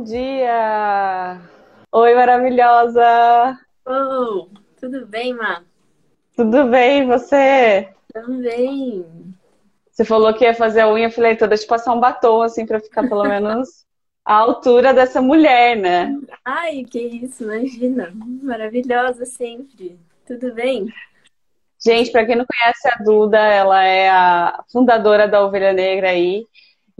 bom dia! Oi, maravilhosa! Oh, tudo bem, Má? Tudo bem, você? Também. Você falou que ia fazer a unha, eu falei, então deixa eu passar um batom, assim, pra ficar pelo menos à altura dessa mulher, né? Ai, que isso, imagina. Maravilhosa sempre. Tudo bem? Gente, para quem não conhece a Duda, ela é a fundadora da Ovelha Negra aí,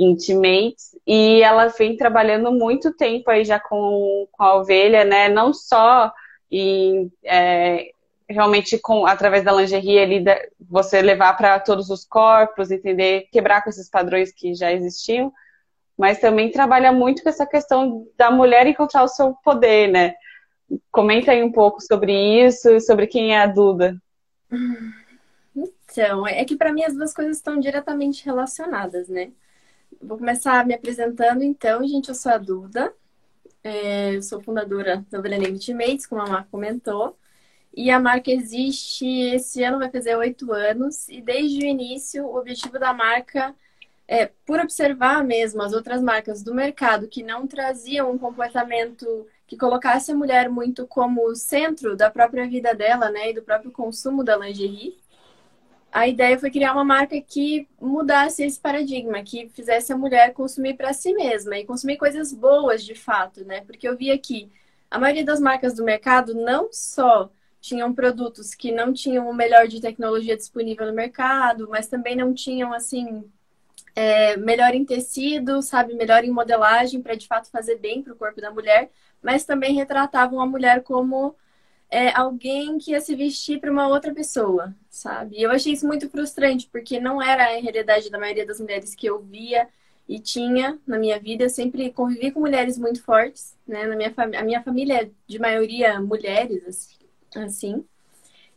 Intimates, e ela vem trabalhando muito tempo aí já com, com a ovelha, né? Não só em, é, realmente com através da lingerie ali, você levar para todos os corpos, entender, quebrar com esses padrões que já existiam, mas também trabalha muito com essa questão da mulher encontrar o seu poder, né? Comenta aí um pouco sobre isso e sobre quem é a Duda. Então, é que para mim as duas coisas estão diretamente relacionadas, né? Vou começar me apresentando, então, gente. Eu sou a Duda, é, eu sou fundadora da Ovelha Ultimates, como a Marca comentou. E a marca existe, esse ano vai fazer oito anos, e desde o início o objetivo da marca é, por observar mesmo as outras marcas do mercado que não traziam um comportamento que colocasse a mulher muito como centro da própria vida dela, né, e do próprio consumo da lingerie, a ideia foi criar uma marca que mudasse esse paradigma, que fizesse a mulher consumir para si mesma e consumir coisas boas de fato, né? Porque eu via que a maioria das marcas do mercado não só tinham produtos que não tinham o melhor de tecnologia disponível no mercado, mas também não tinham assim é, melhor em tecido, sabe, melhor em modelagem para de fato fazer bem para o corpo da mulher, mas também retratavam a mulher como é, alguém que ia se vestir para uma outra pessoa, sabe? E eu achei isso muito frustrante, porque não era a realidade da maioria das mulheres que eu via e tinha na minha vida. Eu sempre convivi com mulheres muito fortes, né? Na minha a minha família é de maioria mulheres, assim, assim.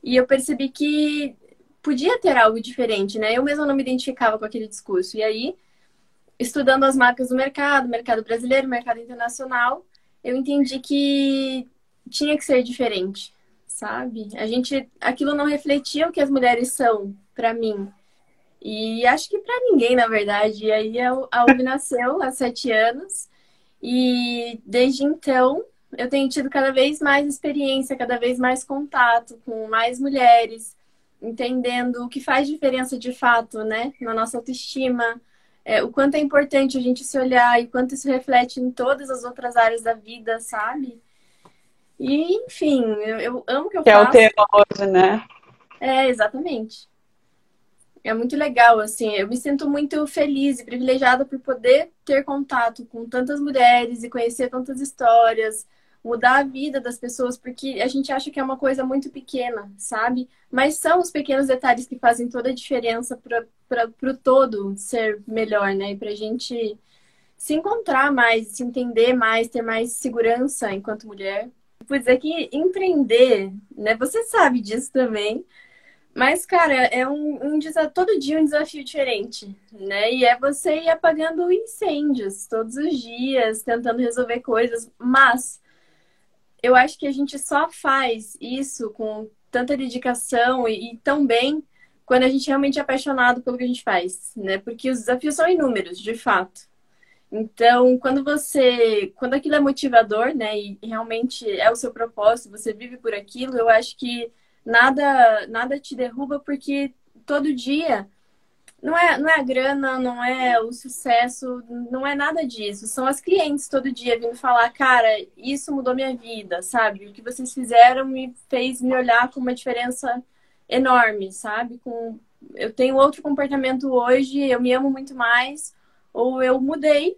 E eu percebi que podia ter algo diferente, né? Eu mesma não me identificava com aquele discurso. E aí, estudando as marcas do mercado, mercado brasileiro, mercado internacional, eu entendi que tinha que ser diferente, sabe? A gente, aquilo não refletia o que as mulheres são para mim. E acho que para ninguém, na verdade. E aí a UV nasceu há sete anos e desde então eu tenho tido cada vez mais experiência, cada vez mais contato com mais mulheres, entendendo o que faz diferença de fato, né, na nossa autoestima, é, o quanto é importante a gente se olhar e quanto isso reflete em todas as outras áreas da vida, sabe? E, enfim, eu, eu amo o que eu que faço. Que é o tema hoje, né? É, exatamente. É muito legal, assim, eu me sinto muito feliz e privilegiada por poder ter contato com tantas mulheres e conhecer tantas histórias, mudar a vida das pessoas, porque a gente acha que é uma coisa muito pequena, sabe? Mas são os pequenos detalhes que fazem toda a diferença para o todo ser melhor, né? E para a gente se encontrar mais, se entender mais, ter mais segurança enquanto mulher. Vou dizer que empreender, né? Você sabe disso também. Mas, cara, é um, um todo dia um desafio diferente, né? E é você ir apagando incêndios todos os dias, tentando resolver coisas. Mas eu acho que a gente só faz isso com tanta dedicação e, e tão bem quando a gente realmente é apaixonado pelo que a gente faz, né? Porque os desafios são inúmeros, de fato. Então, quando você, quando aquilo é motivador, né, e realmente é o seu propósito, você vive por aquilo, eu acho que nada, nada te derruba porque todo dia não é, não é a grana, não é o sucesso, não é nada disso. São as clientes todo dia vindo falar, cara, isso mudou minha vida, sabe? O que vocês fizeram me fez me olhar com uma diferença enorme, sabe? Com eu tenho outro comportamento hoje, eu me amo muito mais, ou eu mudei,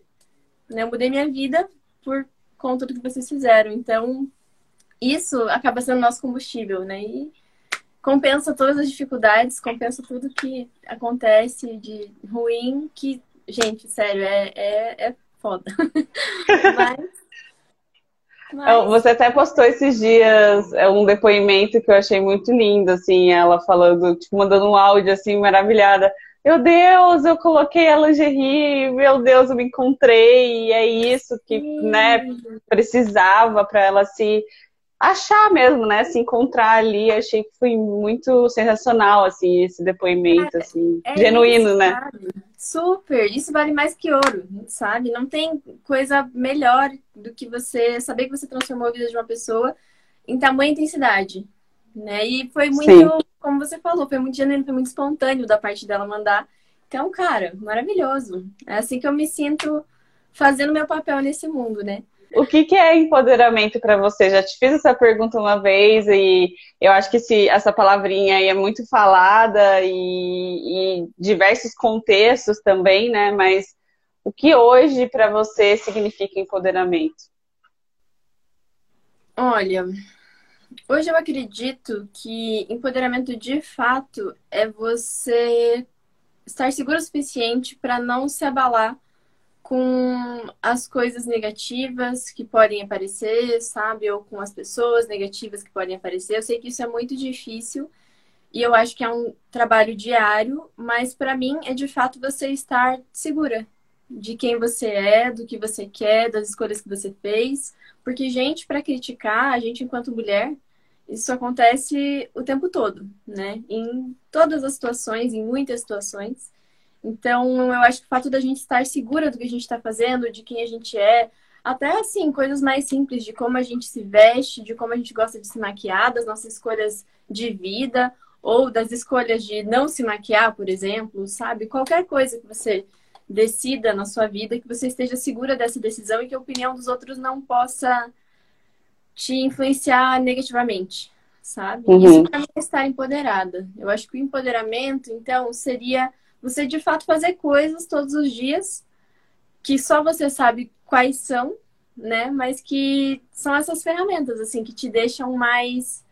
né? Eu mudei minha vida por conta do que vocês fizeram. Então, isso acaba sendo nosso combustível, né? E compensa todas as dificuldades, compensa tudo que acontece de ruim, que, gente, sério, é, é, é foda. mas, mas... Você até postou esses dias é, um depoimento que eu achei muito lindo, assim, ela falando, tipo, mandando um áudio assim, maravilhada. Meu Deus, eu coloquei a lingerie, meu Deus, eu me encontrei, e é isso que, Sim. né, precisava para ela se achar mesmo, né? Se encontrar ali. Achei que foi muito sensacional, assim, esse depoimento, assim, é genuíno, isso, né? Sabe? Super! Isso vale mais que ouro, sabe? Não tem coisa melhor do que você saber que você transformou a vida de uma pessoa em tamanha intensidade, né? E foi muito, Sim. Como você falou, foi muito genuíno, foi muito espontâneo da parte dela mandar. Então, cara, maravilhoso. É assim que eu me sinto fazendo meu papel nesse mundo, né? O que, que é empoderamento para você? Já te fiz essa pergunta uma vez e eu acho que esse, essa palavrinha aí é muito falada e, e diversos contextos também, né? Mas o que hoje para você significa empoderamento? Olha, hoje eu acredito que empoderamento de fato é você estar seguro o suficiente para não se abalar com as coisas negativas que podem aparecer, sabe? Ou com as pessoas negativas que podem aparecer. Eu sei que isso é muito difícil e eu acho que é um trabalho diário, mas para mim é de fato você estar segura de quem você é, do que você quer, das escolhas que você fez. Porque, gente, para criticar, a gente, enquanto mulher, isso acontece o tempo todo, né? Em todas as situações, em muitas situações. Então, eu acho que o fato da gente estar segura do que a gente está fazendo, de quem a gente é, até assim, coisas mais simples de como a gente se veste, de como a gente gosta de se maquiar, das nossas escolhas de vida, ou das escolhas de não se maquiar, por exemplo, sabe? Qualquer coisa que você decida na sua vida, que você esteja segura dessa decisão e que a opinião dos outros não possa te influenciar negativamente, sabe? Uhum. Isso para mim é estar empoderada. Eu acho que o empoderamento, então, seria você de fato fazer coisas todos os dias que só você sabe quais são, né? Mas que são essas ferramentas assim que te deixam mais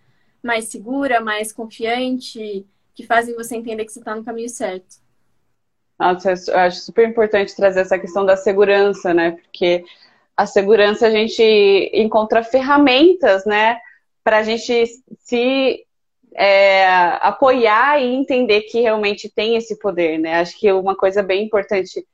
mais segura, mais confiante, que fazem você entender que você está no caminho certo. Nossa, eu acho super importante trazer essa questão da segurança, né? Porque a segurança a gente encontra ferramentas, né? Para a gente se é, apoiar e entender que realmente tem esse poder, né? Acho que uma coisa bem importante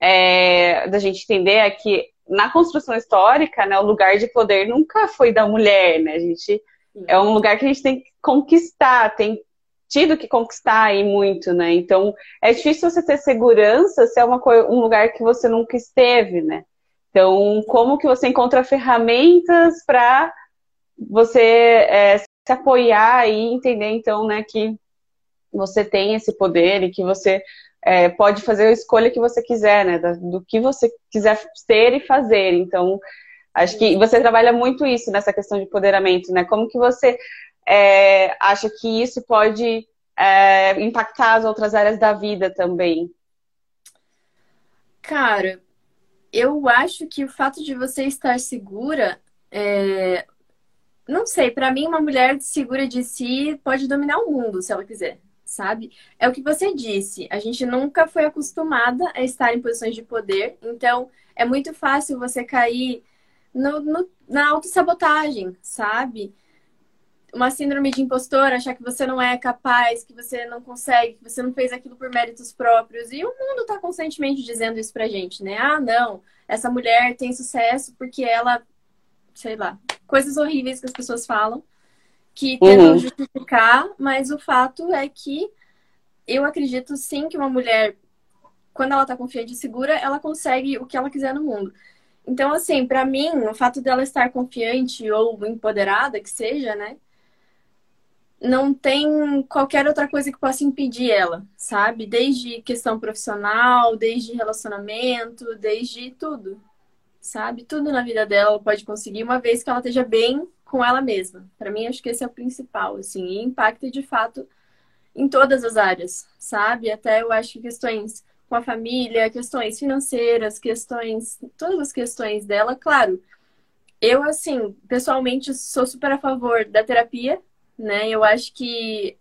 é, da gente entender é que na construção histórica, né, o lugar de poder nunca foi da mulher, né? A gente é um lugar que a gente tem que conquistar, tem tido que conquistar aí muito, né? Então é difícil você ter segurança se é uma um lugar que você nunca esteve, né? Então, como que você encontra ferramentas para você é, se apoiar e entender, então, né, que você tem esse poder e que você é, pode fazer a escolha que você quiser, né, do que você quiser ser e fazer. Então, acho que você trabalha muito isso nessa questão de empoderamento, né? Como que você é, acha que isso pode é, impactar as outras áreas da vida também? Cara, eu acho que o fato de você estar segura é, não sei, para mim, uma mulher segura de si pode dominar o mundo, se ela quiser, sabe? É o que você disse. A gente nunca foi acostumada a estar em posições de poder, então é muito fácil você cair no, no, na autossabotagem, sabe? Uma síndrome de impostor, achar que você não é capaz, que você não consegue, que você não fez aquilo por méritos próprios. E o mundo tá constantemente dizendo isso pra gente, né? Ah, não, essa mulher tem sucesso porque ela, sei lá, coisas horríveis que as pessoas falam, que tentam uhum. justificar, mas o fato é que eu acredito sim que uma mulher, quando ela tá confiante e segura, ela consegue o que ela quiser no mundo. Então, assim, para mim, o fato dela estar confiante ou empoderada, que seja, né? Não tem qualquer outra coisa que possa impedir ela, sabe? Desde questão profissional, desde relacionamento, desde tudo sabe? Tudo na vida dela ela pode conseguir uma vez que ela esteja bem com ela mesma. Para mim, acho que esse é o principal, assim, e impacta de fato em todas as áreas, sabe? Até eu acho que questões com a família, questões financeiras, questões, todas as questões dela, claro. Eu, assim, pessoalmente sou super a favor da terapia, né? Eu acho que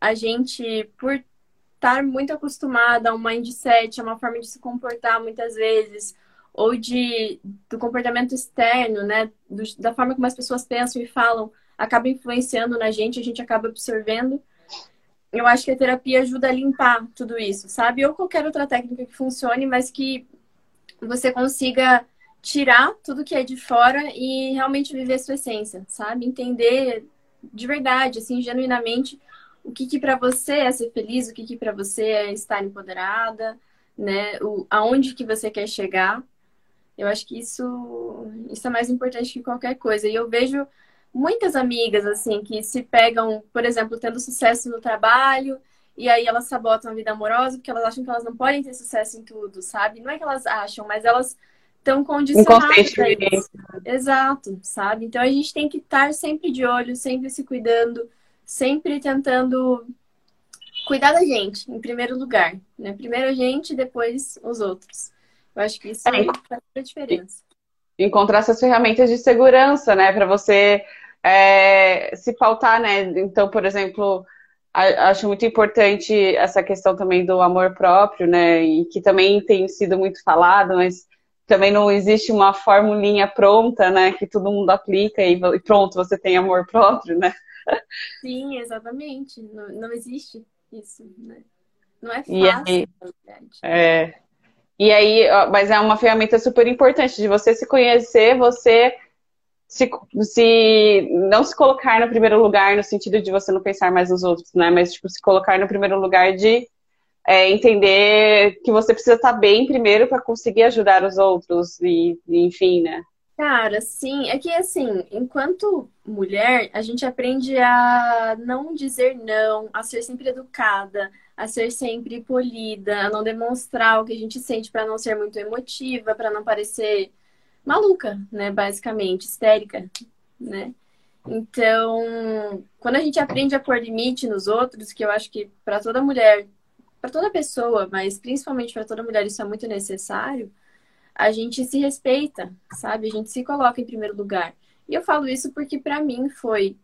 a gente, por estar muito acostumada a um mindset, a uma forma de se comportar muitas vezes, ou de, do comportamento externo, né? Do, da forma como as pessoas pensam e falam, acaba influenciando na gente, a gente acaba absorvendo. Eu acho que a terapia ajuda a limpar tudo isso, sabe? Ou qualquer outra técnica que funcione, mas que você consiga tirar tudo que é de fora e realmente viver sua essência, sabe? Entender de verdade, assim, genuinamente, o que que para você é ser feliz, o que que para você é estar empoderada, né? O, aonde que você quer chegar. Eu acho que isso, isso é mais importante que qualquer coisa. E eu vejo muitas amigas, assim, que se pegam, por exemplo, tendo sucesso no trabalho, e aí elas sabotam a vida amorosa porque elas acham que elas não podem ter sucesso em tudo, sabe? Não é que elas acham, mas elas estão condicionadas a isso. Exato, sabe? Então a gente tem que estar sempre de olho, sempre se cuidando, sempre tentando cuidar da gente, em primeiro lugar. Né? Primeiro a gente, depois os outros. Eu acho que isso é, faz a diferença. Encontrar essas ferramentas de segurança, né? Para você é, se pautar, né? Então, por exemplo, acho muito importante essa questão também do amor próprio, né? E que também tem sido muito falado, mas também não existe uma formulinha pronta, né? Que todo mundo aplica e pronto, você tem amor próprio, né? Sim, exatamente. Não, não existe isso, né? Não é fácil, e aí, é, e aí, mas é uma ferramenta super importante de você se conhecer, você se, se não se colocar no primeiro lugar no sentido de você não pensar mais nos outros, né? Mas tipo, se colocar no primeiro lugar de é, entender que você precisa estar bem primeiro para conseguir ajudar os outros e, e, enfim, né? Cara, sim, é que assim, enquanto mulher, a gente aprende a não dizer não, a ser sempre educada, a ser sempre polida, a não demonstrar o que a gente sente para não ser muito emotiva, para não parecer maluca, né, basicamente, histérica, né? Então, quando a gente aprende a pôr limite nos outros, que eu acho que para toda mulher, para toda pessoa, mas principalmente para toda mulher isso é muito necessário, a gente se respeita, sabe? A gente se coloca em primeiro lugar. E eu falo isso porque para mim foi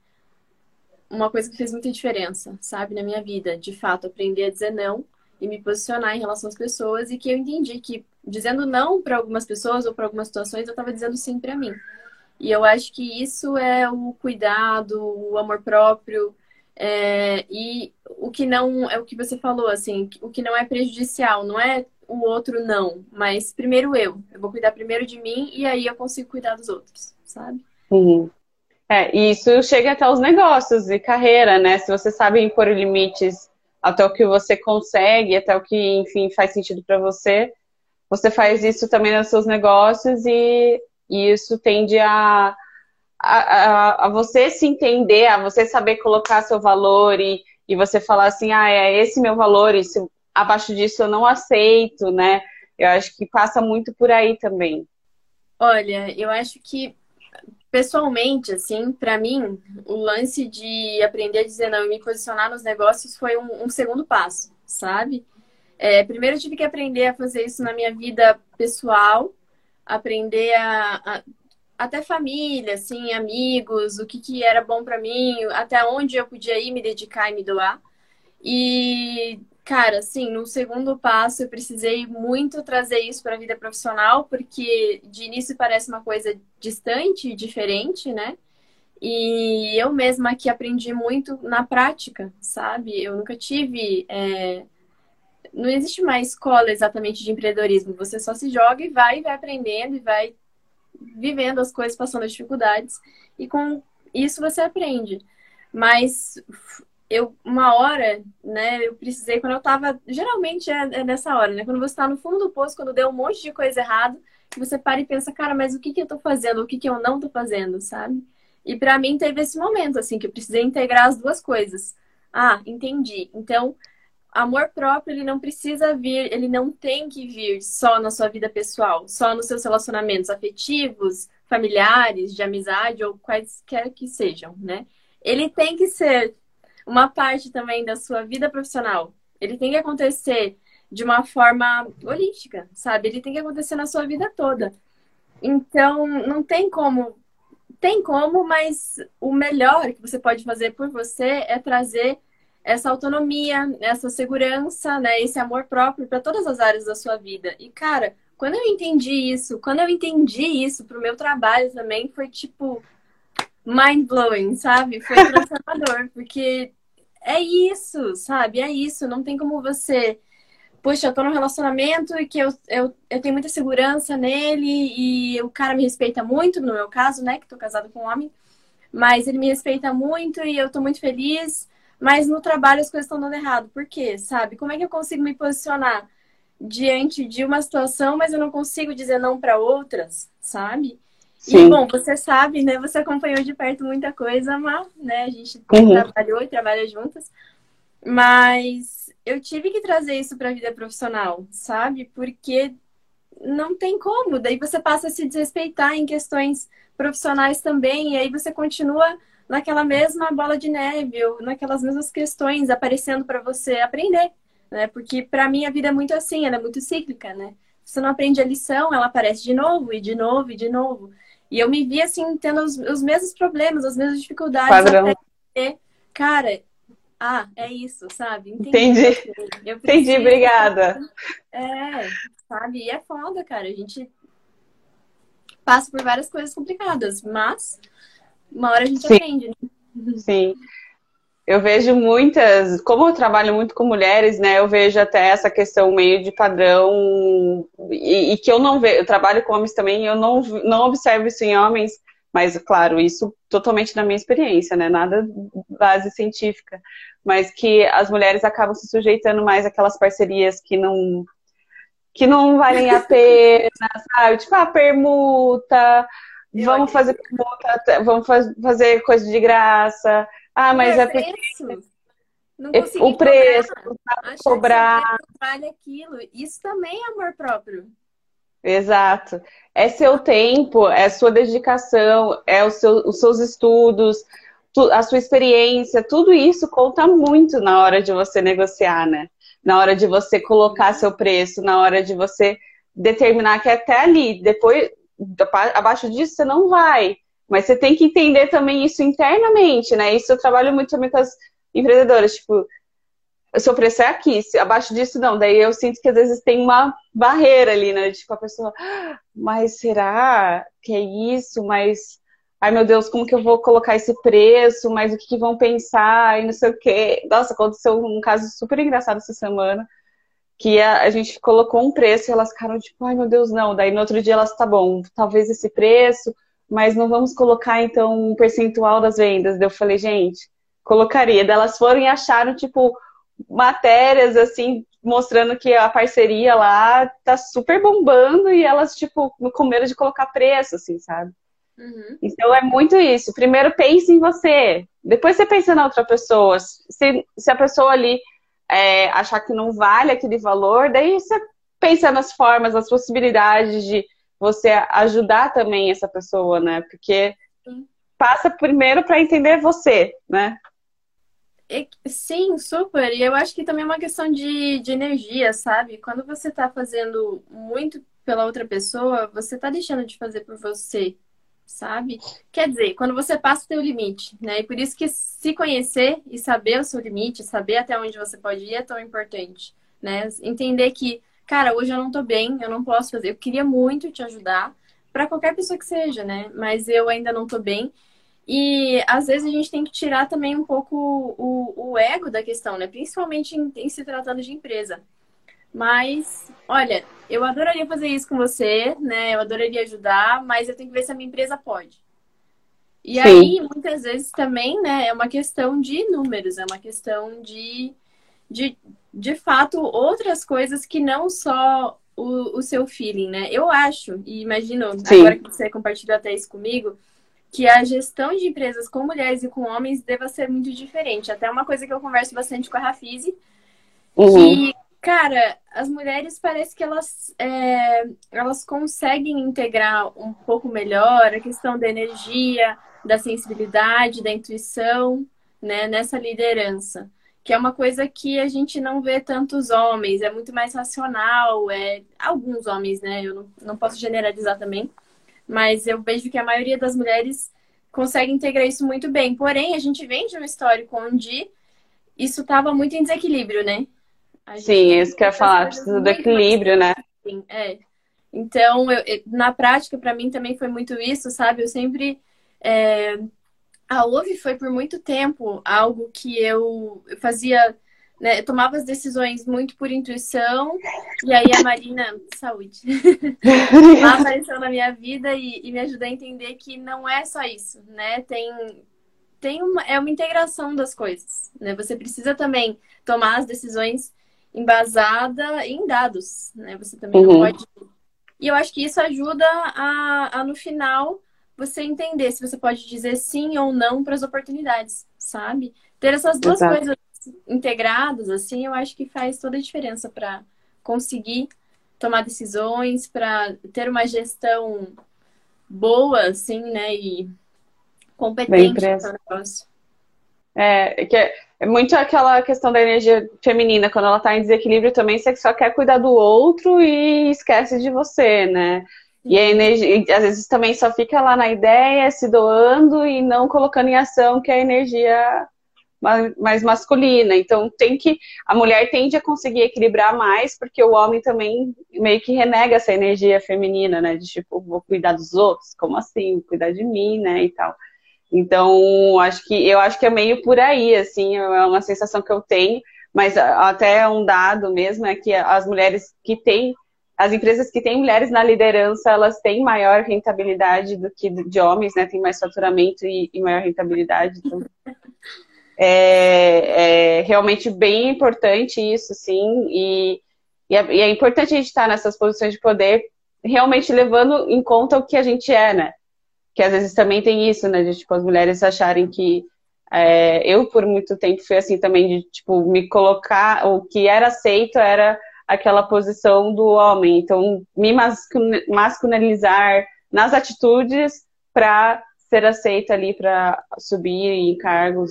uma coisa que fez muita diferença, sabe, na minha vida. De fato, aprender a dizer não e me posicionar em relação às pessoas e que eu entendi que dizendo não para algumas pessoas ou para algumas situações, eu estava dizendo sim para mim. E eu acho que isso é o cuidado, o amor próprio, é, e o que não é o que você falou, assim, o que não é prejudicial, não é o outro não, mas primeiro eu. Eu vou cuidar primeiro de mim e aí eu consigo cuidar dos outros, sabe? Uhum. É, e isso chega até os negócios e carreira, né? Se você sabe impor limites até o que você consegue, até o que, enfim, faz sentido para você, você faz isso também nos seus negócios e, e isso tende a, a, a, você se entender, a você saber colocar seu valor e, e você falar assim, ah, é esse meu valor, e abaixo disso eu não aceito, né? Eu acho que passa muito por aí também. Olha, eu acho que pessoalmente, assim, para mim, o lance de aprender a dizer não e me posicionar nos negócios foi um, um segundo passo, sabe? É, primeiro eu tive que aprender a fazer isso na minha vida pessoal, aprender a, a até família, assim, amigos, o que, que era bom para mim, até onde eu podia ir me dedicar e me doar. E, cara, assim, no segundo passo eu precisei muito trazer isso para a vida profissional, porque de início parece uma coisa distante, diferente, né? E eu mesma aqui aprendi muito na prática, sabe? Eu nunca tive. É não existe mais escola exatamente de empreendedorismo. Você só se joga e vai, e vai aprendendo e vai vivendo as coisas, passando as dificuldades. E com isso você aprende. Mas eu, uma hora, né, eu precisei, quando eu tava. Geralmente é, é nessa hora, né? Quando você tá no fundo do poço, quando deu um monte de coisa errada, você para e pensa, cara, mas o que, que eu tô fazendo? O que, que eu não tô fazendo, sabe? E para mim teve esse momento, assim, que eu precisei integrar as duas coisas. Ah, entendi. Então, amor próprio, ele não precisa vir, ele não tem que vir só na sua vida pessoal, só nos seus relacionamentos afetivos, familiares, de amizade ou quaisquer que sejam, né? Ele tem que ser uma parte também da sua vida profissional. Ele tem que acontecer de uma forma holística, sabe? Ele tem que acontecer na sua vida toda. Então, não tem como. Tem como, mas o melhor que você pode fazer por você é trazer essa autonomia, essa segurança, né, esse amor próprio para todas as áreas da sua vida. E cara, quando eu entendi isso, quando eu entendi isso pro meu trabalho também, foi tipo mind blowing, sabe? Foi transformador, porque é isso, sabe? É isso, não tem como você puxa, eu tô num relacionamento e que eu, eu, eu tenho muita segurança nele e o cara me respeita muito, no meu caso, né, que tô casado com um homem, mas ele me respeita muito e eu tô muito feliz, mas no trabalho as coisas estão dando errado. Por quê? Sabe? Como é que eu consigo me posicionar diante de uma situação, mas eu não consigo dizer não para outras, sabe? Sim. E, bom, você sabe, né? Você acompanhou de perto muita coisa, mas, né? A gente uhum. trabalhou e trabalha juntas. Mas eu tive que trazer isso para a vida profissional, sabe? Porque não tem como. Daí você passa a se desrespeitar em questões profissionais também, e aí você continua naquela mesma bola de neve, ou naquelas mesmas questões aparecendo para você aprender, né? Porque para mim a vida é muito assim, ela é muito cíclica, né? Você não aprende a lição, ela aparece de novo, e de novo, e de novo. E eu me vi assim, tendo os, os mesmos problemas, as mesmas dificuldades. Padrão. Até, cara, ah, é isso, sabe? Entendi. Entendi, Entendi obrigada. É, sabe? E é foda, cara. A gente passa por várias coisas complicadas, mas uma hora a gente Sim. aprende, né? Sim eu vejo muitas, como eu trabalho muito com mulheres, né, eu vejo até essa questão meio de padrão, e, e que eu não vejo, eu trabalho com homens também, eu não, não observo isso em homens, mas, claro, isso totalmente na minha experiência, né, nada base científica, mas que as mulheres acabam se sujeitando mais àquelas parcerias que não, que não valem a pena, sabe, tipo, a permuta, vamos fazer permuta, vamos fazer coisa de graça, ah, mas é, é porque. Não o preço, cobrar. cobrar. Vale aquilo. Isso também é amor próprio. Exato. É seu tempo, é sua dedicação, é o seu, os seus estudos, a sua experiência, tudo isso conta muito na hora de você negociar, né? Na hora de você colocar seu preço, na hora de você determinar que até ali, depois, abaixo disso, você não vai. Mas você tem que entender também isso internamente, né? Isso eu trabalho muito também com as empreendedoras, tipo, o seu preço é aqui, abaixo disso não. Daí eu sinto que às vezes tem uma barreira ali, né? Tipo, a pessoa, ah, mas será que é isso? Mas, ai meu Deus, como que eu vou colocar esse preço? Mas o que, que vão pensar? E não sei o quê. Nossa, aconteceu um caso super engraçado essa semana. Que a, a gente colocou um preço e elas ficaram tipo, ai meu Deus, não. Daí no outro dia elas, tá bom, talvez esse preço mas não vamos colocar então um percentual das vendas. Eu falei, gente, colocaria. Delas foram e acharam, tipo, matérias assim, mostrando que a parceria lá tá super bombando e elas, tipo, com medo de colocar preço, assim, sabe? Uhum. Então é muito isso. Primeiro pense em você, depois você pensa na outra pessoa. Se, se a pessoa ali é, achar que não vale aquele valor, daí você pensa nas formas, nas possibilidades de você ajudar também essa pessoa, né? Porque passa primeiro para entender você, né? Sim, super. E eu acho que também é uma questão de, de energia, sabe? Quando você está fazendo muito pela outra pessoa, você está deixando de fazer por você, sabe? Quer dizer, quando você passa o seu limite, né? E por isso que se conhecer e saber o seu limite, saber até onde você pode ir é tão importante, né? Entender que cara, hoje eu não tô bem, eu não posso fazer. Eu queria muito te ajudar, para qualquer pessoa que seja, né? Mas eu ainda não tô bem. E às vezes a gente tem que tirar também um pouco o, o ego da questão, né? Principalmente em, em, se tratando de empresa. Mas, olha, eu adoraria fazer isso com você, né? Eu adoraria ajudar, mas eu tenho que ver se a minha empresa pode. E Sim. aí, muitas vezes também, né, é uma questão de números, é uma questão de, de de fato, outras coisas que não só o, o seu feeling, né? Eu acho, e imagino, Sim. agora que você compartilhou até isso comigo, que a gestão de empresas com mulheres e com homens deva ser muito diferente. Até uma coisa que eu converso bastante com a Rafise, uhum. que, cara, as mulheres parece que elas, é, elas conseguem integrar um pouco melhor a questão da energia, da sensibilidade, da intuição, né, nessa liderança que é uma coisa que a gente não vê tantos homens, é muito mais racional, é alguns homens, né? Eu não, não posso generalizar também, mas eu vejo que a maioria das mulheres consegue integrar isso muito bem. Porém, a gente vem de um histórico onde isso estava muito em desequilíbrio, né? Sim, isso que eu ia falar, precisa do equilíbrio, né? Sim, é. Então, eu, na prática, para mim também foi muito isso, sabe? Eu sempre é, a OVE foi por muito tempo algo que eu, eu fazia né, eu tomava as decisões muito por intuição, e aí a Marina, saúde, ela apareceu na minha vida e, e, me ajudou a entender que não é só isso, né? Tem, tem uma, é uma integração das coisas, né? Você precisa também tomar as decisões embasada em dados, né? Você também uhum. pode. E eu acho que isso ajuda a, a, no final, você entender se você pode dizer sim ou não para as oportunidades, sabe? Ter essas duas Exato. coisas integradas, assim, eu acho que faz toda a diferença para conseguir tomar decisões, para ter uma gestão boa, assim, né? E competente no negócio. É, que é, é, muito aquela questão da energia feminina, quando ela tá em desequilíbrio também, você só quer cuidar do outro e esquece de você, né? E a energia, às vezes também só fica lá na ideia, se doando e não colocando em ação, que é a energia mais masculina. Então tem que a mulher tende a conseguir equilibrar mais, porque o homem também meio que renega essa energia feminina, né? De tipo, vou cuidar dos outros, como assim? Cuidar de mim, né? E tal. Então, acho que eu acho que é meio por aí, assim, é uma sensação que eu tenho, mas até um dado mesmo é que as mulheres que têm as empresas que têm mulheres na liderança, elas têm maior rentabilidade do que de homens, né? Tem mais faturamento e, e maior rentabilidade. Então, é, é, realmente bem importante isso, sim, e, e, é, e, é, importante a gente estar nessas posições de poder, realmente levando em conta o que a gente é, né? Que às vezes também tem isso, né? De tipo, as mulheres acharem que. É, eu, por muito tempo, fui assim também, de tipo, me colocar. O que era aceito era aquela posição do homem. Então, me masculinizar nas atitudes para ser aceita ali para subir em cargos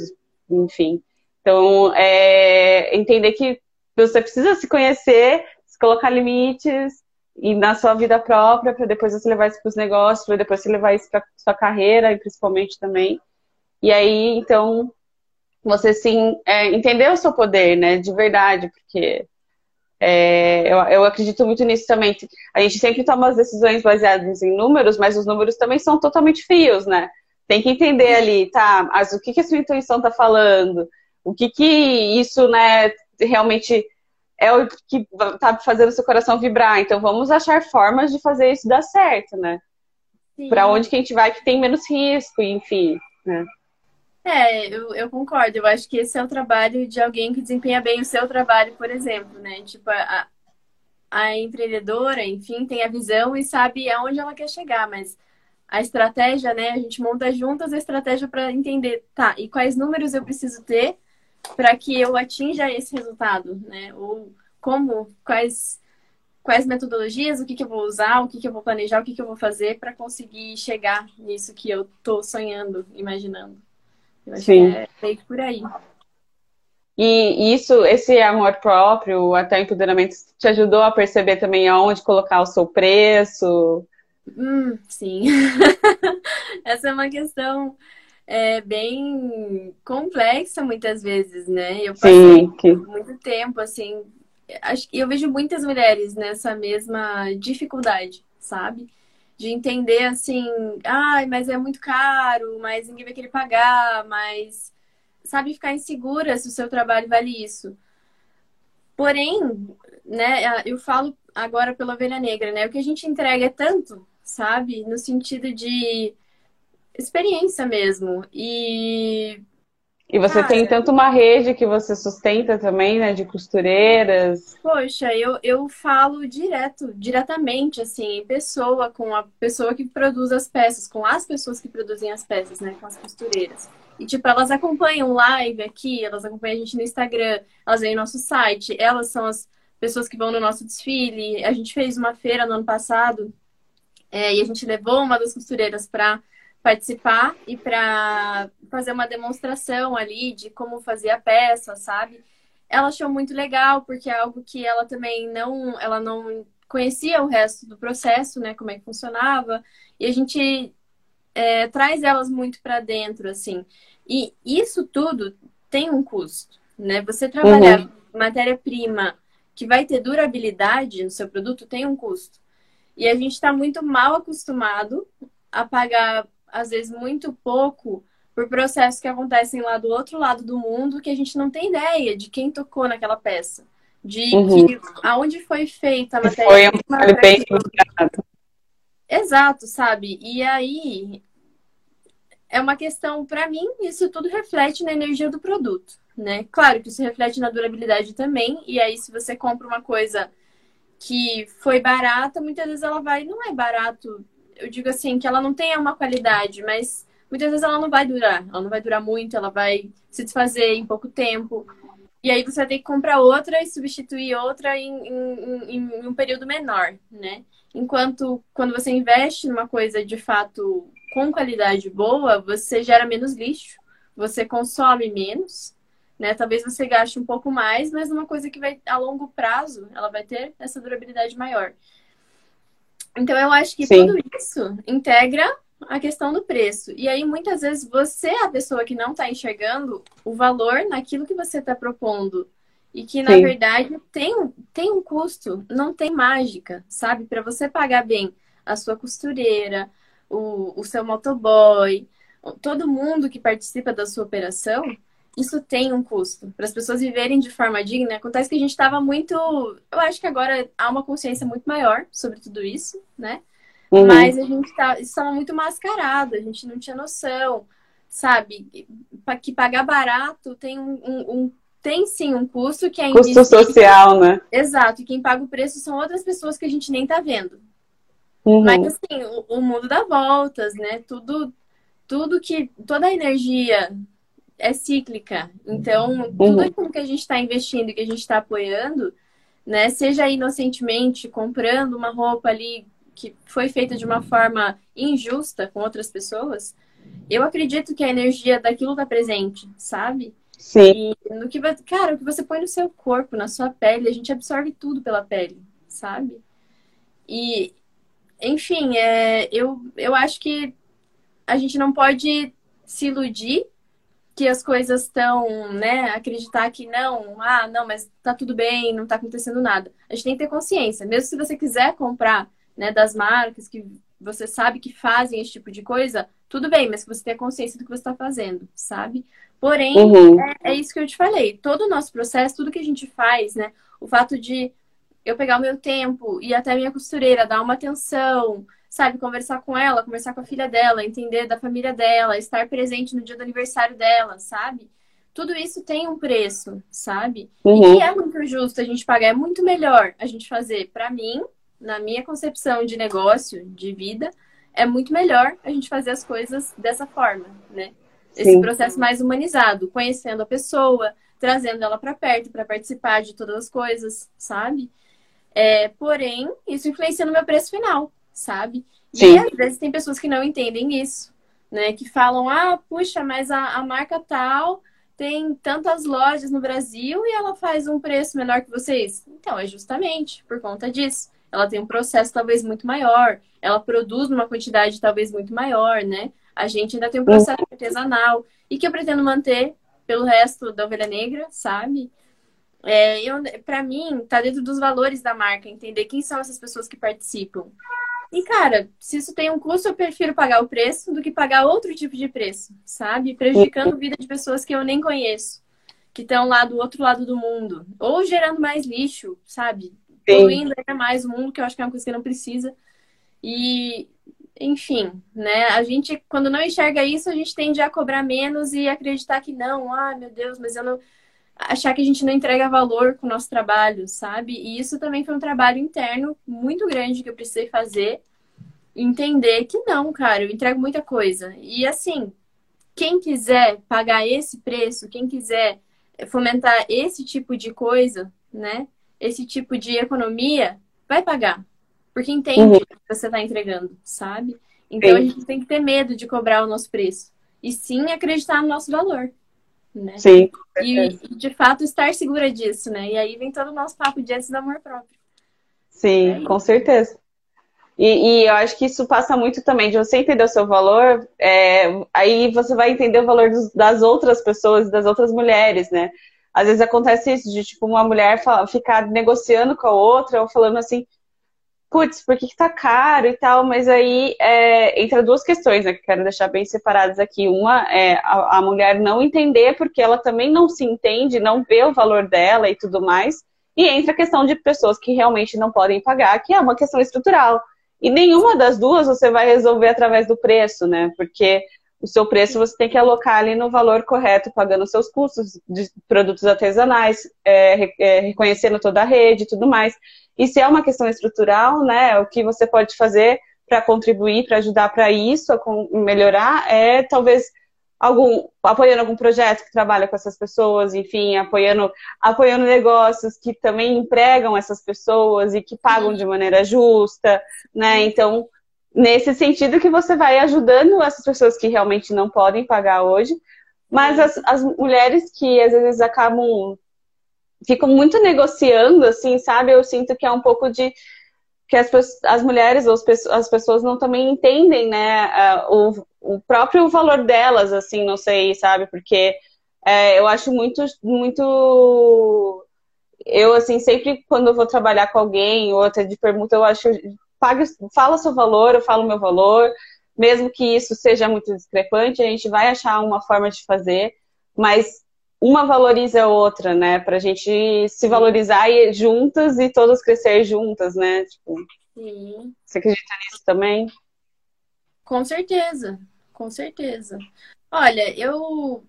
enfim. Então, é, entender que você precisa se conhecer, se colocar limites e na sua vida própria, para depois você levar isso para os negócios, para depois você levar isso para sua carreira, e principalmente também. E aí, então, você sim é, entender o seu poder, né, de verdade, porque é, eu, eu, acredito muito nisso também. A gente sempre toma as decisões baseadas em números, mas os números também são totalmente frios, né? Tem que entender ali, tá, mas o que, que a sua intuição está falando? O que, que isso, né, realmente é o que tá fazendo seu coração vibrar. Então vamos achar formas de fazer isso dar certo, né? Para onde que a gente vai que tem menos risco, enfim, né? É, eu, eu concordo. Eu acho que esse é o trabalho de alguém que desempenha bem o seu trabalho, por exemplo, né? Tipo, a, a empreendedora, enfim, tem a visão e sabe aonde ela quer chegar, mas a estratégia, né? A gente monta juntas a estratégia para entender, tá, e quais números eu preciso ter para que eu atinja esse resultado, né? Ou como, quais, quais metodologias, o que, que eu vou usar, o que, que eu vou planejar, o que, que eu vou fazer para conseguir chegar nisso que eu tô sonhando, imaginando. Eu acho Sim. que é por aí. E isso, esse amor próprio, até empoderamento, te ajudou a perceber também aonde colocar o seu preço, Hum, sim. Essa é uma questão é, bem complexa muitas vezes, né? Eu passei sim, que... muito tempo, assim. Acho que eu vejo muitas mulheres nessa mesma dificuldade, sabe? De entender assim, ai, mas é muito caro, mas ninguém vai querer pagar, mas sabe ficar insegura se o seu trabalho vale isso. Porém, né, eu falo agora pela ovelha negra, né? O que a gente entrega é tanto sabe? No sentido de experiência mesmo. E. E você Cara, tem tanto uma rede que você sustenta também, né? De costureiras. Poxa, eu, eu falo direto, diretamente, assim, pessoa com a pessoa que produz as peças, com as pessoas que produzem as peças, né? Com as costureiras. E, tipo, elas acompanham live aqui, elas acompanham a gente no Instagram, elas vêm no nosso site, elas são as pessoas que vão no nosso desfile. A gente fez uma feira no ano passado é, e a gente levou uma das costureiras para participar e para fazer uma demonstração ali de como fazer a peça, sabe? Ela achou muito legal porque é algo que ela também não, ela não conhecia o resto do processo, né? Como é que funcionava e a gente é, traz elas muito para dentro, assim. E isso tudo tem um custo, né? Você trabalhar uhum. matéria-prima que vai ter durabilidade no seu produto tem um custo. E a gente está muito mal acostumado a pagar, às vezes, muito pouco por processos que acontecem lá do outro lado do mundo que a gente não tem ideia de quem tocou naquela peça. De uhum. que, aonde foi feita a matéria. Foi um trabalho bem Exato, sabe? E aí é uma questão, para mim, isso tudo reflete na energia do produto, né? Claro que isso reflete na durabilidade também, e aí se você compra uma coisa que foi barata, muitas vezes ela vai, não é barato, eu digo assim, que ela não tenha uma qualidade, mas muitas vezes ela não vai durar. Ela não vai durar muito, ela vai se desfazer em pouco tempo. E aí você vai ter que comprar outra e substituir outra em, em, em, um período menor, né? Enquanto quando você investe numa coisa de fato com qualidade boa, você gera menos lixo, você consome menos, né? Talvez você gaste um pouco mais, mas numa coisa que vai a longo prazo, ela vai ter essa durabilidade maior. Então eu acho que Sim. tudo isso integra a questão do preço. E aí, muitas vezes, você é a pessoa que não está enxergando o valor naquilo que você está propondo. E que, na Sim. verdade, tem, tem um custo, não tem mágica, sabe? Para você pagar bem a sua costureira, o, o seu motoboy, todo mundo que participa da sua operação, isso tem um custo. Para as pessoas viverem de forma digna, acontece que a gente estava muito. Eu acho que agora há uma consciência muito maior sobre tudo isso, né? Uhum. Mas a gente tá, estava muito mascarado, a gente não tinha noção, sabe? Que pagar barato tem um, um, um tem sim um custo que é Custo social, né? Exato, e quem paga o preço são outras pessoas que a gente nem tá vendo. Uhum. Mas assim, o, o, mundo dá voltas, né? Tudo, tudo que. Toda a energia é cíclica. Então, tudo aquilo que a gente está investindo e que a gente está apoiando, né? Seja inocentemente comprando uma roupa ali que foi feita de uma forma injusta com outras pessoas, eu acredito que a energia daquilo tá presente, sabe? Sim. E no que, cara, o que você põe no seu corpo, na sua pele, a gente absorve tudo pela pele, sabe? E, enfim, é, eu, eu acho que a gente não pode se iludir que as coisas estão, né, acreditar que não, ah, não, mas tá tudo bem, não tá acontecendo nada. A gente tem que ter consciência. Mesmo se você quiser comprar né, das marcas que você sabe que fazem esse tipo de coisa, tudo bem, mas que você tenha consciência do que você está fazendo, sabe? Porém, uhum. é, é, isso que eu te falei. Todo o nosso processo, tudo que a gente faz, né? O fato de eu pegar o meu tempo e até a minha costureira, dar uma atenção, sabe? Conversar com ela, conversar com a filha dela, entender da família dela, estar presente no dia do aniversário dela, sabe? Tudo isso tem um preço, sabe? Uhum. E é muito justo a gente pagar. É muito melhor a gente fazer para mim na minha concepção de negócio, de vida, é muito melhor a gente fazer as coisas dessa forma, né? Esse Sim. processo mais humanizado, conhecendo a pessoa, trazendo ela para perto para participar de todas as coisas, sabe? É, porém, isso influencia no meu preço final, sabe? Sim. E às vezes tem pessoas que não entendem isso, né? Que falam, ah, puxa, mas a, a marca tal tem tantas lojas no Brasil e ela faz um preço menor que vocês. Então, é justamente por conta disso ela tem um processo talvez muito maior, ela produz numa quantidade talvez muito maior, né? A gente ainda tem um processo artesanal e que eu pretendo manter pelo resto da ovelha negra, sabe? É, para mim, tá dentro dos valores da marca, entender quem são essas pessoas que participam. E, cara, se isso tem um custo, eu prefiro pagar o preço do que pagar outro tipo de preço, sabe? Prejudicando a vida de pessoas que eu nem conheço, que estão lá do outro lado do mundo. Ou gerando mais lixo, sabe? poluindo ainda mais o mundo, que eu acho que é uma coisa que não precisa. E, enfim, né? A gente, quando não enxerga isso, a gente tende a cobrar menos e acreditar que não, ah, meu Deus, mas eu não. Achar que a gente não entrega valor com o nosso trabalho, sabe? E isso também foi um trabalho interno muito grande que eu precisei fazer. Entender que não, cara, eu entrego muita coisa. E assim, quem quiser pagar esse preço, quem quiser fomentar esse tipo de coisa, né? esse tipo de economia, vai pagar. Porque entende uhum. o que você está entregando, sabe? Então sim. a gente tem que ter medo de cobrar o nosso preço. E sim acreditar no nosso valor. Né? Sim. E de fato estar segura disso, né? E aí vem todo o nosso papo de antes do amor próprio. Sim, é com certeza. E, e, eu acho que isso passa muito também de você entender o seu valor, é, aí você vai entender o valor dos, das outras pessoas, das outras mulheres, né? Às vezes acontece isso, de tipo, uma mulher fala, ficar negociando com a outra, ou falando assim, putz, por que, que tá caro e tal? Mas aí é, entra duas questões, né, que quero deixar bem separadas aqui. Uma é a, a, mulher não entender porque ela também não se entende, não vê o valor dela e tudo mais. E entra a questão de pessoas que realmente não podem pagar, que é uma questão estrutural. E nenhuma das duas você vai resolver através do preço, né? Porque o seu preço você tem que alocar ali no valor correto, pagando seus custos de produtos artesanais, é, é, reconhecendo toda a rede e tudo mais. E se é uma questão estrutural, né, o que você pode fazer para contribuir, para ajudar para isso, a melhorar, é talvez algum apoiando algum projeto que trabalha com essas pessoas, enfim, apoiando apoiando negócios que também empregam essas pessoas e que pagam de maneira justa, né? Então, nesse sentido que você vai ajudando essas pessoas que realmente não podem pagar hoje, mas as, as mulheres que às vezes acabam ficam muito negociando, assim, sabe? Eu sinto que é um pouco de que as, as mulheres ou as pessoas não também entendem, né, o, o próprio valor delas, assim, não sei, sabe? Porque é, eu acho muito, muito. Eu, assim, sempre quando eu vou trabalhar com alguém ou até de permuta, eu acho. Paga, fala seu valor, eu falo meu valor. Mesmo que isso seja muito discrepante, a gente vai achar uma forma de fazer, mas uma valoriza a outra, né? Pra gente se valorizar e, juntas e todas crescer juntas, né? Tipo, Sim. Você acredita nisso também? Com certeza, com certeza. Olha, eu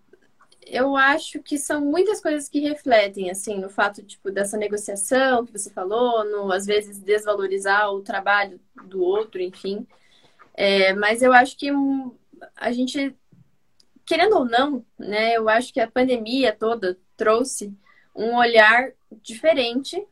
eu acho que são muitas coisas que refletem, assim, no fato, tipo, dessa negociação que você falou, no, às vezes, desvalorizar o trabalho do outro, enfim. É, mas eu acho que a gente querendo ou não, né, eu acho que a pandemia toda trouxe um olhar diferente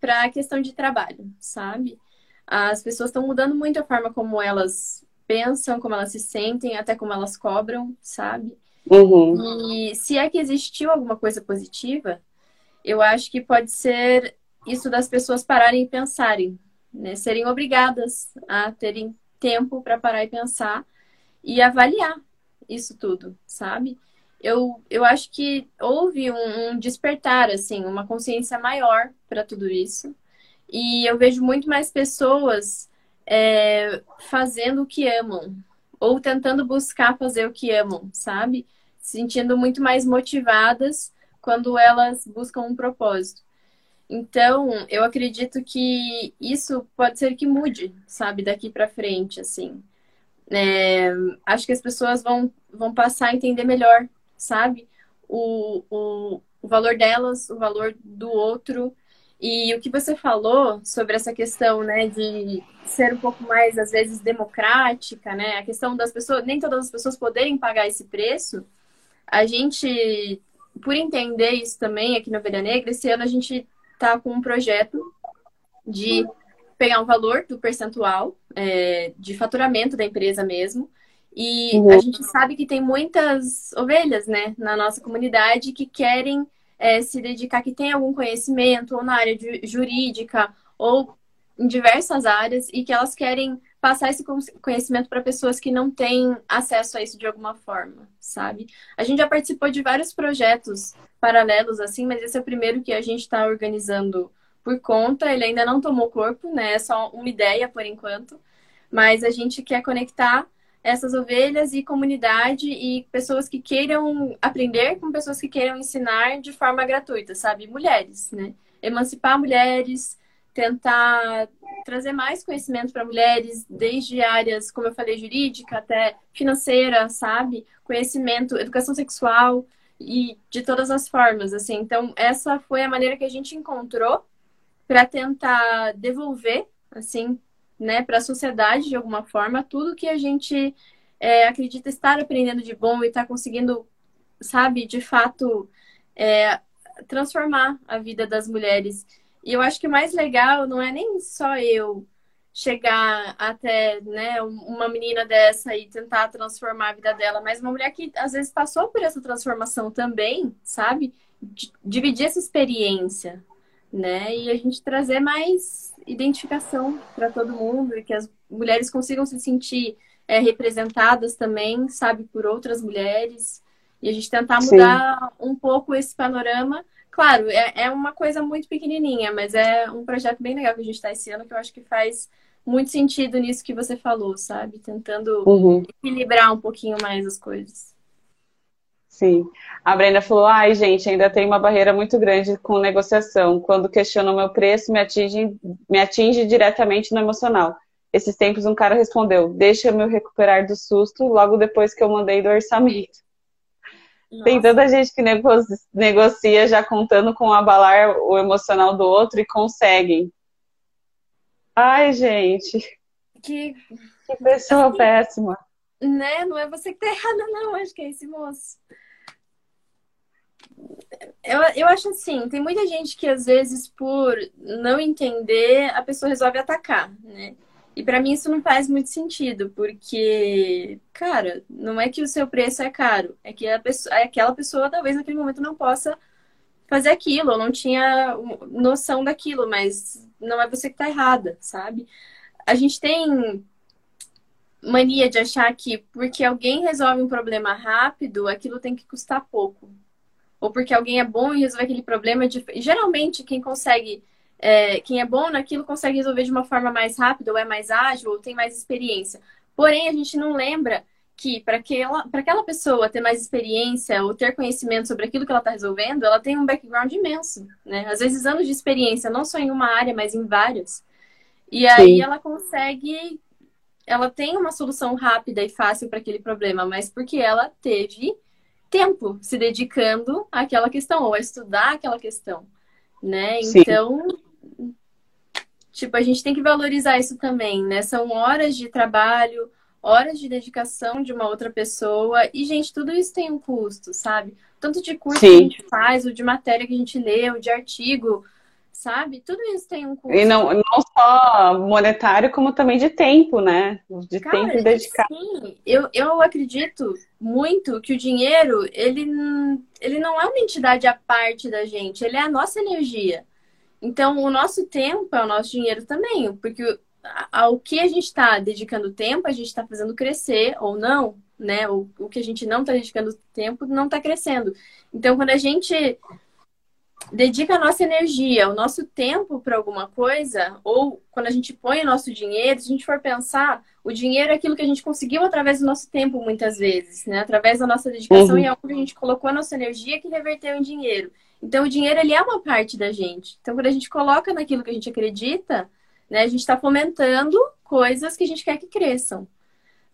para a questão de trabalho, sabe? As pessoas estão mudando muito a forma como elas pensam, como elas se sentem, até como elas cobram, sabe? Uhum. E se é que existiu alguma coisa positiva, eu acho que pode ser isso das pessoas pararem e pensarem, né? Serem obrigadas a terem tempo para parar e pensar e avaliar isso tudo, sabe? Eu, eu acho que houve um, um despertar, assim, uma consciência maior para tudo isso. E eu vejo muito mais pessoas é, fazendo o que amam, ou tentando buscar fazer o que amam, sabe? Se sentindo muito mais motivadas quando elas buscam um propósito. Então, eu acredito que isso pode ser que mude, sabe, daqui para frente, assim. É, acho que as pessoas vão, vão passar a entender melhor, sabe? O, o, o valor delas, o valor do outro. E o que você falou sobre essa questão, né, de ser um pouco mais, às vezes, democrática, né? A questão das pessoas, nem todas as pessoas poderem pagar esse preço. A gente, por entender isso também aqui na Ovelha Negra, esse ano a gente tá com um projeto de pegar um valor do percentual é, de faturamento da empresa mesmo. E uhum. a gente sabe que tem muitas ovelhas, né, na nossa comunidade que querem é, se dedicar, que tem algum conhecimento, ou na área jurídica, ou em diversas áreas, e que elas querem passar esse conhecimento para pessoas que não têm acesso a isso de alguma forma, sabe? A gente já participou de vários projetos paralelos, assim, mas esse é o primeiro que a gente está organizando por conta, ele ainda não tomou corpo, né? É só uma ideia por enquanto. Mas a gente quer conectar essas ovelhas e comunidade e pessoas que queiram aprender com pessoas que queiram ensinar de forma gratuita, sabe? Mulheres, né? Emancipar mulheres, tentar trazer mais conhecimento para mulheres, desde áreas, como eu falei, jurídica até financeira, sabe? Conhecimento, educação sexual e de todas as formas, assim. Então, essa foi a maneira que a gente encontrou para tentar devolver, assim, né, para a sociedade de alguma forma, tudo que a gente é, acredita estar aprendendo de bom e está conseguindo, sabe, de fato, é, transformar a vida das mulheres. E eu acho que o mais legal não é nem só eu chegar até né, uma menina dessa e tentar transformar a vida dela, mas uma mulher que às vezes passou por essa transformação também, sabe? D dividir essa experiência, né? E a gente trazer mais identificação para todo mundo e que as mulheres consigam se sentir é, representadas também, sabe, por outras mulheres. E a gente tentar mudar Sim. um pouco esse panorama. Claro, é, é uma coisa muito pequenininha, mas é um projeto bem legal que a gente está esse ano, que eu acho que faz muito sentido nisso que você falou, sabe? Tentando uhum. equilibrar um pouquinho mais as coisas. Sim. A Brenda falou: ai, gente, ainda tem uma barreira muito grande com negociação. Quando questiono o meu preço, me atinge, me atinge diretamente no emocional. Esses tempos, um cara respondeu: deixa-me eu recuperar do susto logo depois que eu mandei do orçamento. Nossa. Tem tanta gente que negocia já contando com abalar o emocional do outro e conseguem. Ai, gente. Que, que pessoa assim, péssima. Né? Não é você que tá errada, não. Acho que é esse moço. Eu, eu acho assim, tem muita gente que às vezes, por não entender, a pessoa resolve atacar, né? E para mim isso não faz muito sentido, porque, cara, não é que o seu preço é caro, é que a pessoa, aquela pessoa talvez naquele momento não possa fazer aquilo, ou não tinha noção daquilo, mas não é você que tá errada, sabe? A gente tem mania de achar que porque alguém resolve um problema rápido, aquilo tem que custar pouco. Ou porque alguém é bom em resolver aquele problema. De... Geralmente, quem consegue é, quem é bom naquilo consegue resolver de uma forma mais rápida, ou é mais ágil, ou tem mais experiência. Porém, a gente não lembra que para aquela, aquela pessoa ter mais experiência ou ter conhecimento sobre aquilo que ela está resolvendo, ela tem um background imenso, né? Às vezes anos de experiência, não só em uma área, mas em várias. E aí Sim. ela consegue, ela tem uma solução rápida e fácil para aquele problema, mas porque ela teve tempo se dedicando àquela questão ou a estudar aquela questão, né? Sim. Então tipo, a gente tem que valorizar isso também, né? São horas de trabalho, horas de dedicação de uma outra pessoa. E, gente, tudo isso tem um custo, sabe? Tanto de curso Sim. que a gente faz, ou de matéria que a gente lê, ou de artigo, sabe? Tudo isso tem um custo. E não, não só monetário, como também de tempo, né? De Cara, tempo dedicado. Sim, eu, eu acredito muito que o dinheiro, ele, ele não é uma entidade à parte da gente, ele é a nossa energia. Então, o nosso tempo é o nosso dinheiro também, porque ao que a gente está dedicando tempo, a gente está fazendo crescer ou não, né? O, o que a gente não está dedicando tempo não está crescendo. Então, quando a gente dedica a nossa energia, o nosso tempo para alguma coisa, ou quando a gente põe o nosso dinheiro, se a gente for pensar, o dinheiro é aquilo que a gente conseguiu através do nosso tempo, muitas vezes, né? Através da nossa dedicação uhum. e algo que a gente colocou a nossa energia que reverteu em dinheiro. Então, o dinheiro, ele é uma parte da gente. Então, quando a gente coloca naquilo que a gente acredita, né, a gente está fomentando coisas que a gente quer que cresçam.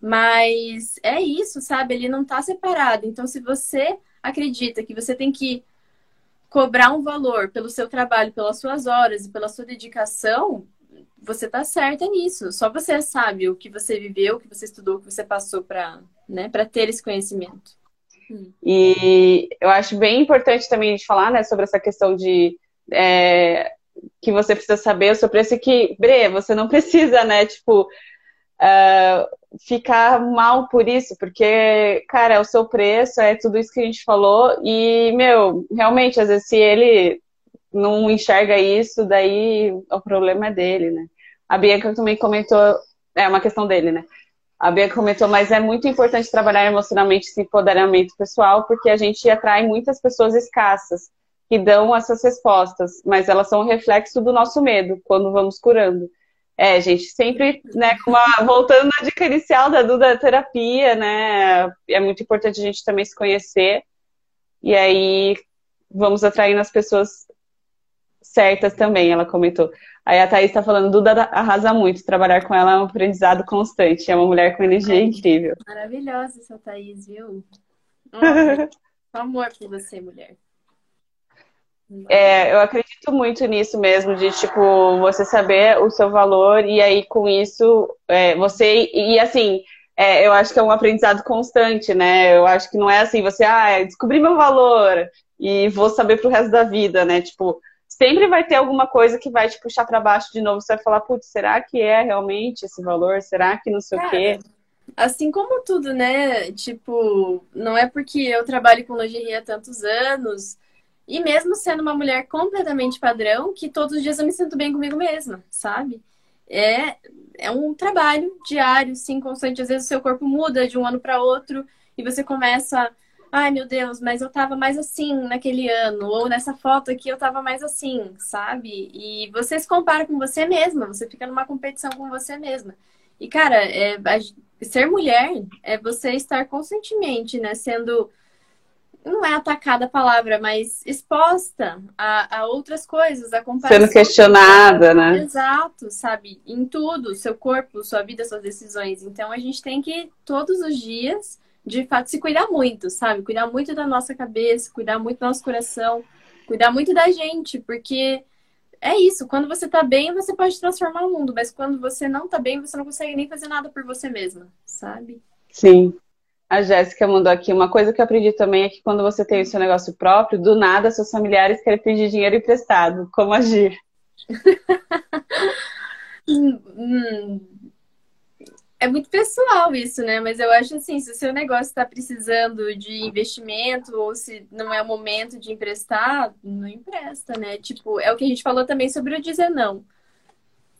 Mas é isso, sabe? Ele não está separado. Então, se você acredita que você tem que cobrar um valor pelo seu trabalho, pelas suas horas e pela sua dedicação, você está certa nisso. Só você sabe o que você viveu, o que você estudou, o que você passou para né, ter esse conhecimento. E eu acho bem importante também gente falar né, sobre essa questão de é, que você precisa saber o seu preço que, Bre, você não precisa, né, tipo, uh, ficar mal por isso, porque, cara, é o seu preço, é tudo isso que a gente falou, e, meu, realmente, às vezes, se ele não enxerga isso, daí o problema é dele, né? A Bianca também comentou, é uma questão dele, né? A Bia comentou, mas é muito importante trabalhar emocionalmente esse empoderamento pessoal, porque a gente atrai muitas pessoas escassas que dão essas respostas, mas elas são um reflexo do nosso medo quando vamos curando. É, gente, sempre, né, uma, voltando à dica inicial da Duda terapia, né, é muito importante a gente também se conhecer, e aí vamos atraindo as pessoas certas também, ela comentou. Aí a Thaís está falando, Duda arrasa muito, trabalhar com ela é um aprendizado constante, é uma mulher com energia Ai, incrível. Maravilhosa essa Thaís, viu? amor por você, mulher. É, eu acredito muito nisso mesmo, de tipo, você saber o seu valor e aí com isso é, você. E assim, é, eu acho que é um aprendizado constante, né? Eu acho que não é assim, você, ah, descobri meu valor e vou saber pro resto da vida, né? Tipo, sempre vai ter alguma coisa que vai te puxar para baixo de novo. Você vai falar, putz, será que é realmente esse valor? Será que não sei o quê? Assim como tudo, né? Tipo, não é porque eu trabalho com lingerie há tantos anos, e mesmo sendo uma mulher completamente padrão, que todos os dias eu me sinto bem comigo mesma, sabe? É, é um trabalho diário, sim, constante. Às vezes o seu corpo muda de um ano para outro e você começa ai meu Deus, mas eu tava mais assim naquele ano, ou nessa foto aqui eu tava mais assim, sabe? E você se compara com você mesma, você fica numa competição com você mesma. E, cara, é, ser mulher é você estar constantemente, né, sendo não é atacada a palavra, mas exposta a, a outras coisas, a comparação. Sendo questionada, né? Exato, sabe? Em tudo, seu corpo, sua vida, suas decisões. Então a gente tem que, todos os dias, de fato, se cuidar muito, sabe? Cuidar muito da nossa cabeça, cuidar muito do nosso coração, cuidar muito da gente, porque é isso, quando você tá bem, você pode transformar o mundo, mas quando você não tá bem, você não consegue nem fazer nada por você mesma, sabe? Sim. A Jéssica mandou aqui uma coisa que eu aprendi também é que quando você tem o seu negócio próprio, do nada seus familiares querem pedir dinheiro emprestado. Como agir? hum, é muito pessoal isso, né? Mas eu acho assim, se o seu negócio está precisando de investimento ou se não é o momento de emprestar, não empresta, né? Tipo, é o que a gente falou também sobre o dizer não.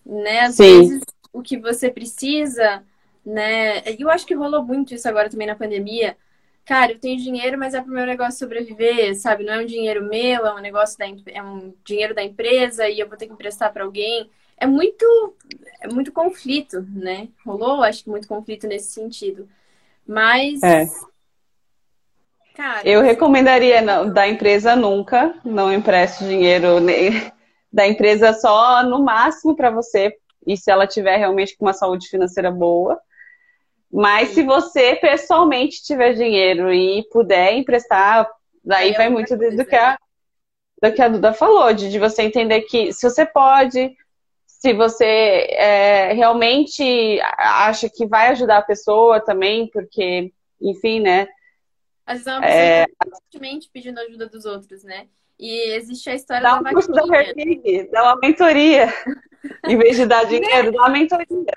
Né? Às Sim. vezes o que você precisa né? Eu acho que rolou muito isso agora também na pandemia. Cara, eu tenho dinheiro, mas é pro meu negócio sobreviver, sabe? Não é um dinheiro meu, é um negócio da é um dinheiro da empresa e eu vou ter que emprestar para alguém. É muito é muito conflito, né? Rolou, acho que muito conflito nesse sentido. Mas é. Cara, eu recomendaria não, da empresa nunca, não empreste dinheiro da empresa só no máximo para você e se ela tiver realmente com uma saúde financeira boa. Mas se você pessoalmente tiver dinheiro e puder emprestar, daí vai muito do, do, que a, do que a Duda falou, de, de você entender que se você pode, se você é, realmente acha que vai ajudar a pessoa também, porque, enfim, né? Às vezes é uma pessoa é... constantemente pedindo ajuda dos outros, né? E existe a história dá da um curso da dá uma mentoria. em vez de dar dinheiro, dá uma mentoria.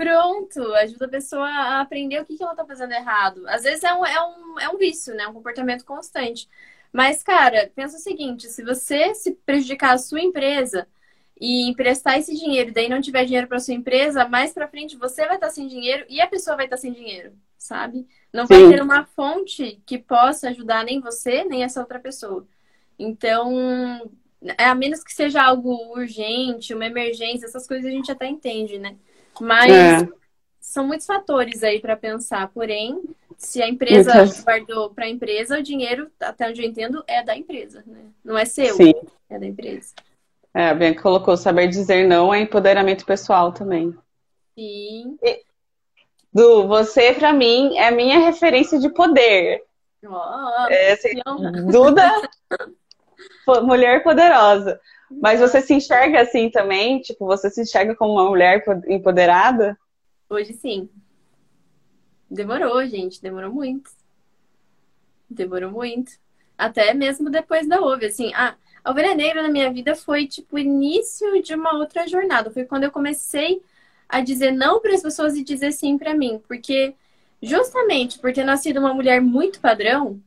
Pronto, ajuda a pessoa a aprender o que, que ela tá fazendo errado. Às vezes é um, é, um, é um vício, né? Um comportamento constante. Mas, cara, pensa o seguinte: se você se prejudicar a sua empresa e emprestar esse dinheiro e daí não tiver dinheiro para sua empresa, mais para frente você vai estar tá sem dinheiro e a pessoa vai estar tá sem dinheiro, sabe? Não Sim. vai ter uma fonte que possa ajudar nem você, nem essa outra pessoa. Então, é, a menos que seja algo urgente, uma emergência, essas coisas a gente até entende, né? Mas é. são muitos fatores aí para pensar. Porém, se a empresa Muitas... guardou para a empresa, o dinheiro, até onde eu entendo, é da empresa, né? Não é seu, Sim. é da empresa. É, a Bianca colocou saber dizer não é empoderamento pessoal também. Sim. E, Du, você para mim é a minha referência de poder. Oh, é, assim, Duda, mulher poderosa. Mas você se enxerga assim também? Tipo, você se enxerga como uma mulher empoderada? Hoje sim. Demorou, gente. Demorou muito. Demorou muito. Até mesmo depois da OVE. Assim, a, a Ovelha Negra na minha vida foi, tipo, o início de uma outra jornada. Foi quando eu comecei a dizer não para as pessoas e dizer sim para mim. Porque, justamente por ter nascido uma mulher muito padrão,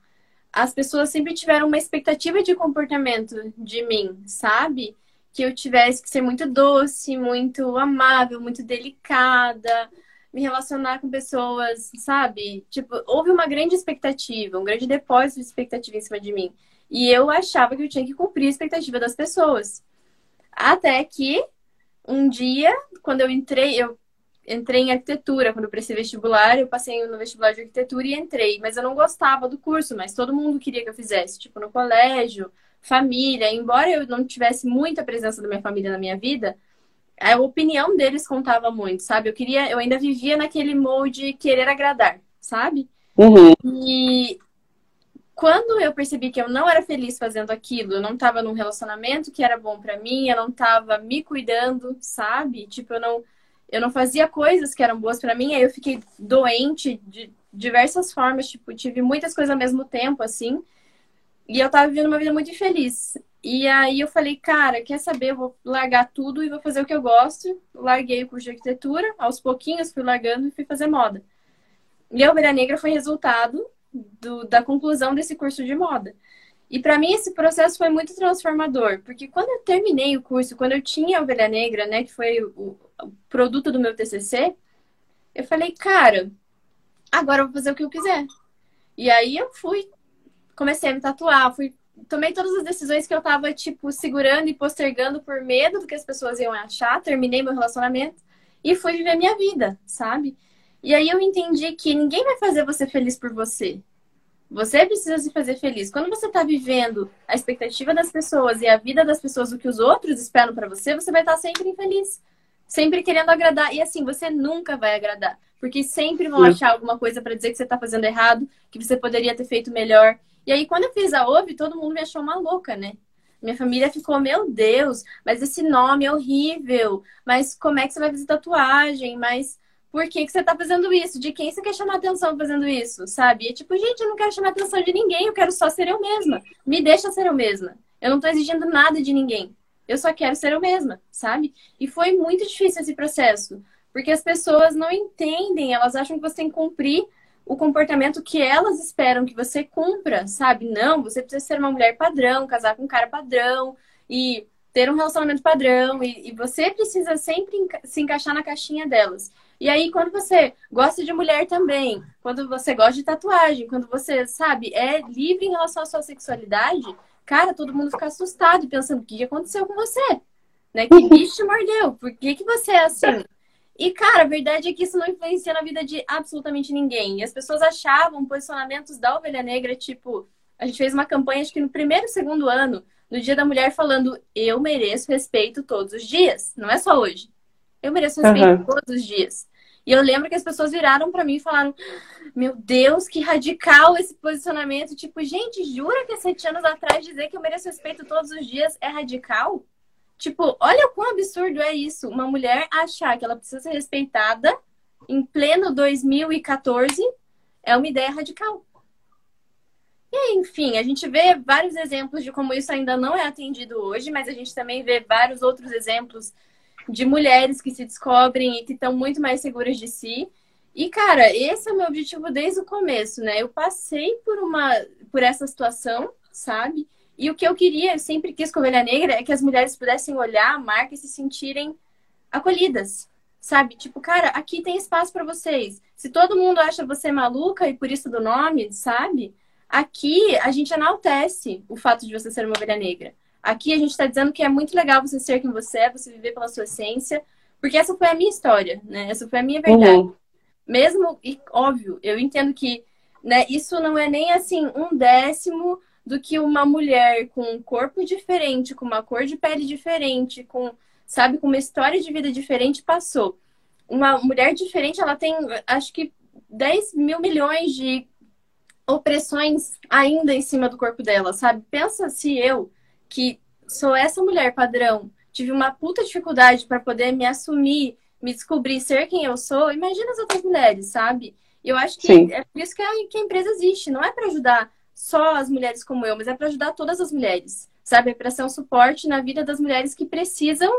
as pessoas sempre tiveram uma expectativa de comportamento de mim, sabe? Que eu tivesse que ser muito doce, muito amável, muito delicada, me relacionar com pessoas, sabe? Tipo, houve uma grande expectativa, um grande depósito de expectativa em cima de mim. E eu achava que eu tinha que cumprir a expectativa das pessoas. Até que um dia, quando eu entrei, eu entrei em arquitetura quando eu prestei vestibular, eu passei no vestibular de arquitetura e entrei, mas eu não gostava do curso, mas todo mundo queria que eu fizesse, tipo no colégio, família, embora eu não tivesse muita presença da minha família na minha vida, a opinião deles contava muito, sabe? Eu queria, eu ainda vivia naquele molde querer agradar, sabe? Uhum. E quando eu percebi que eu não era feliz fazendo aquilo, eu não estava num relacionamento que era bom para mim, eu não estava me cuidando, sabe? Tipo, eu não eu não fazia coisas que eram boas para mim, aí eu fiquei doente de diversas formas, tipo, tive muitas coisas ao mesmo tempo, assim, e eu tava vivendo uma vida muito infeliz. E aí eu falei, cara, quer saber? Eu vou largar tudo e vou fazer o que eu gosto. Larguei o curso de arquitetura, aos pouquinhos fui largando e fui fazer moda. E a Ovelha Negra foi resultado do, da conclusão desse curso de moda. E para mim esse processo foi muito transformador, porque quando eu terminei o curso, quando eu tinha a Ovelha Negra, né, que foi o, o produto do meu TCC, eu falei, cara, agora eu vou fazer o que eu quiser. E aí eu fui, comecei a me tatuar, fui, tomei todas as decisões que eu tava, tipo, segurando e postergando por medo do que as pessoas iam achar, terminei meu relacionamento e fui viver minha vida, sabe? E aí eu entendi que ninguém vai fazer você feliz por você. Você precisa se fazer feliz. Quando você está vivendo a expectativa das pessoas e a vida das pessoas, o que os outros esperam para você, você vai estar tá sempre infeliz. Sempre querendo agradar. E assim, você nunca vai agradar. Porque sempre vão Sim. achar alguma coisa para dizer que você está fazendo errado, que você poderia ter feito melhor. E aí, quando eu fiz a OVE, todo mundo me achou uma louca, né? Minha família ficou, meu Deus, mas esse nome é horrível. Mas como é que você vai fazer tatuagem? Mas por que, que você tá fazendo isso? De quem você quer chamar atenção fazendo isso? Sabe? E tipo, gente, eu não quero chamar atenção de ninguém, eu quero só ser eu mesma. Me deixa ser eu mesma. Eu não tô exigindo nada de ninguém. Eu só quero ser eu mesma, sabe? E foi muito difícil esse processo. Porque as pessoas não entendem, elas acham que você tem que cumprir o comportamento que elas esperam que você cumpra, sabe? Não, você precisa ser uma mulher padrão, casar com um cara padrão e ter um relacionamento padrão. E, e você precisa sempre se encaixar na caixinha delas. E aí, quando você gosta de mulher também, quando você gosta de tatuagem, quando você, sabe, é livre em relação à sua sexualidade, cara, todo mundo fica assustado pensando: o que aconteceu com você? Né? Que bicho te mordeu? Por que, que você é assim? E, cara, a verdade é que isso não influencia na vida de absolutamente ninguém. E as pessoas achavam posicionamentos da ovelha negra, tipo, a gente fez uma campanha, acho que no primeiro, segundo ano, no Dia da Mulher, falando: eu mereço respeito todos os dias. Não é só hoje. Eu mereço respeito uhum. todos os dias. E eu lembro que as pessoas viraram para mim e falaram: Meu Deus, que radical esse posicionamento. Tipo, gente, jura que há sete anos atrás dizer que eu mereço respeito todos os dias é radical? Tipo, olha o quão absurdo é isso. Uma mulher achar que ela precisa ser respeitada em pleno 2014 é uma ideia radical. E enfim, a gente vê vários exemplos de como isso ainda não é atendido hoje, mas a gente também vê vários outros exemplos de mulheres que se descobrem e que estão muito mais seguras de si. E, cara, esse é o meu objetivo desde o começo, né? Eu passei por uma por essa situação, sabe? E o que eu queria, eu sempre quis com Ovelha Negra, é que as mulheres pudessem olhar a marca e se sentirem acolhidas, sabe? Tipo, cara, aqui tem espaço para vocês. Se todo mundo acha você maluca e por isso do nome, sabe? Aqui a gente enaltece o fato de você ser uma ovelha negra. Aqui a gente está dizendo que é muito legal você ser quem você é, você viver pela sua essência, porque essa foi a minha história, né? Essa foi a minha verdade. Uhum. Mesmo, e óbvio, eu entendo que né, isso não é nem assim um décimo do que uma mulher com um corpo diferente, com uma cor de pele diferente, com, sabe, com uma história de vida diferente passou. Uma mulher diferente, ela tem, acho que 10 mil milhões de opressões ainda em cima do corpo dela, sabe? Pensa se eu que sou essa mulher padrão, tive uma puta dificuldade para poder me assumir, me descobrir ser quem eu sou, imagina as outras mulheres, sabe? Eu acho que Sim. é por isso que a, que a empresa existe, não é para ajudar só as mulheres como eu, mas é para ajudar todas as mulheres, sabe? É para ser um suporte na vida das mulheres que precisam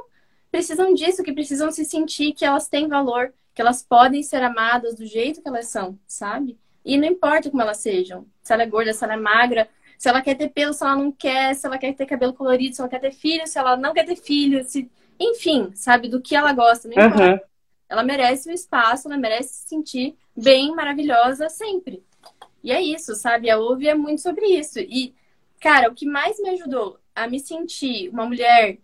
precisam disso, que precisam se sentir que elas têm valor, que elas podem ser amadas do jeito que elas são, sabe? E não importa como elas sejam, se ela é gorda, se ela é magra, se ela quer ter pelo, se ela não quer, se ela quer ter cabelo colorido, se ela quer ter filho, se ela não quer ter filho, se... enfim, sabe, do que ela gosta. Não uhum. Ela merece o espaço, ela merece se sentir bem, maravilhosa sempre. E é isso, sabe? A Ouve é muito sobre isso. E, cara, o que mais me ajudou a me sentir uma mulher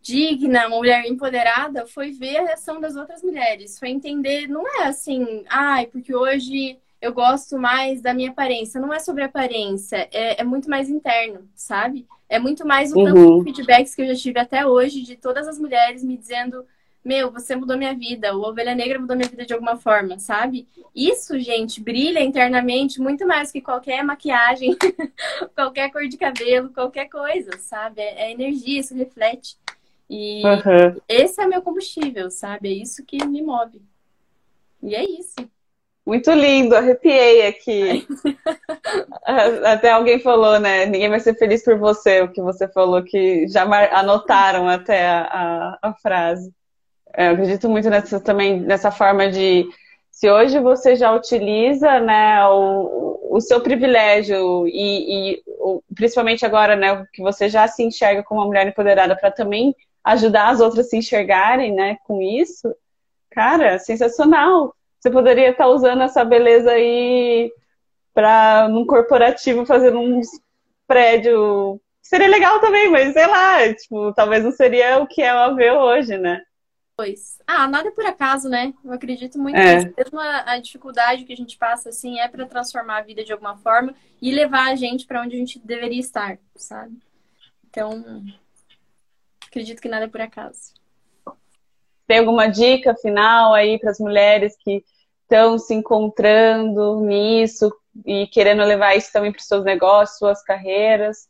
digna, uma mulher empoderada, foi ver a reação das outras mulheres. Foi entender, não é assim, ai, porque hoje eu gosto mais da minha aparência. Não é sobre aparência, é, é muito mais interno, sabe? É muito mais o uhum. tanto de feedbacks que eu já tive até hoje de todas as mulheres me dizendo: Meu, você mudou minha vida, o Ovelha Negra mudou minha vida de alguma forma, sabe? Isso, gente, brilha internamente muito mais que qualquer maquiagem, qualquer cor de cabelo, qualquer coisa, sabe? É, é energia, isso reflete. E uhum. esse é meu combustível, sabe? É isso que me move. E é isso. Muito lindo, arrepiei aqui. até alguém falou, né? Ninguém vai ser feliz por você, o que você falou, que já anotaram até a, a, a frase. Eu acredito muito nessa, também nessa forma de se hoje você já utiliza né, o, o seu privilégio e, e o, principalmente agora né, que você já se enxerga como uma mulher empoderada para também ajudar as outras a se enxergarem né, com isso, cara, sensacional você poderia estar usando essa beleza aí para num corporativo fazendo uns prédio. Seria legal também, mas sei lá, tipo, talvez não seria o que é o AV hoje, né? Pois. Ah, nada é por acaso, né? Eu acredito muito é. que mesmo a, a, dificuldade que a gente passa, assim, é para transformar a vida de alguma forma e levar a gente para onde a gente deveria estar, sabe? Então, acredito que nada é por acaso. Tem alguma dica final aí para as mulheres que estão se encontrando nisso e querendo levar isso também para os seus negócios, suas carreiras?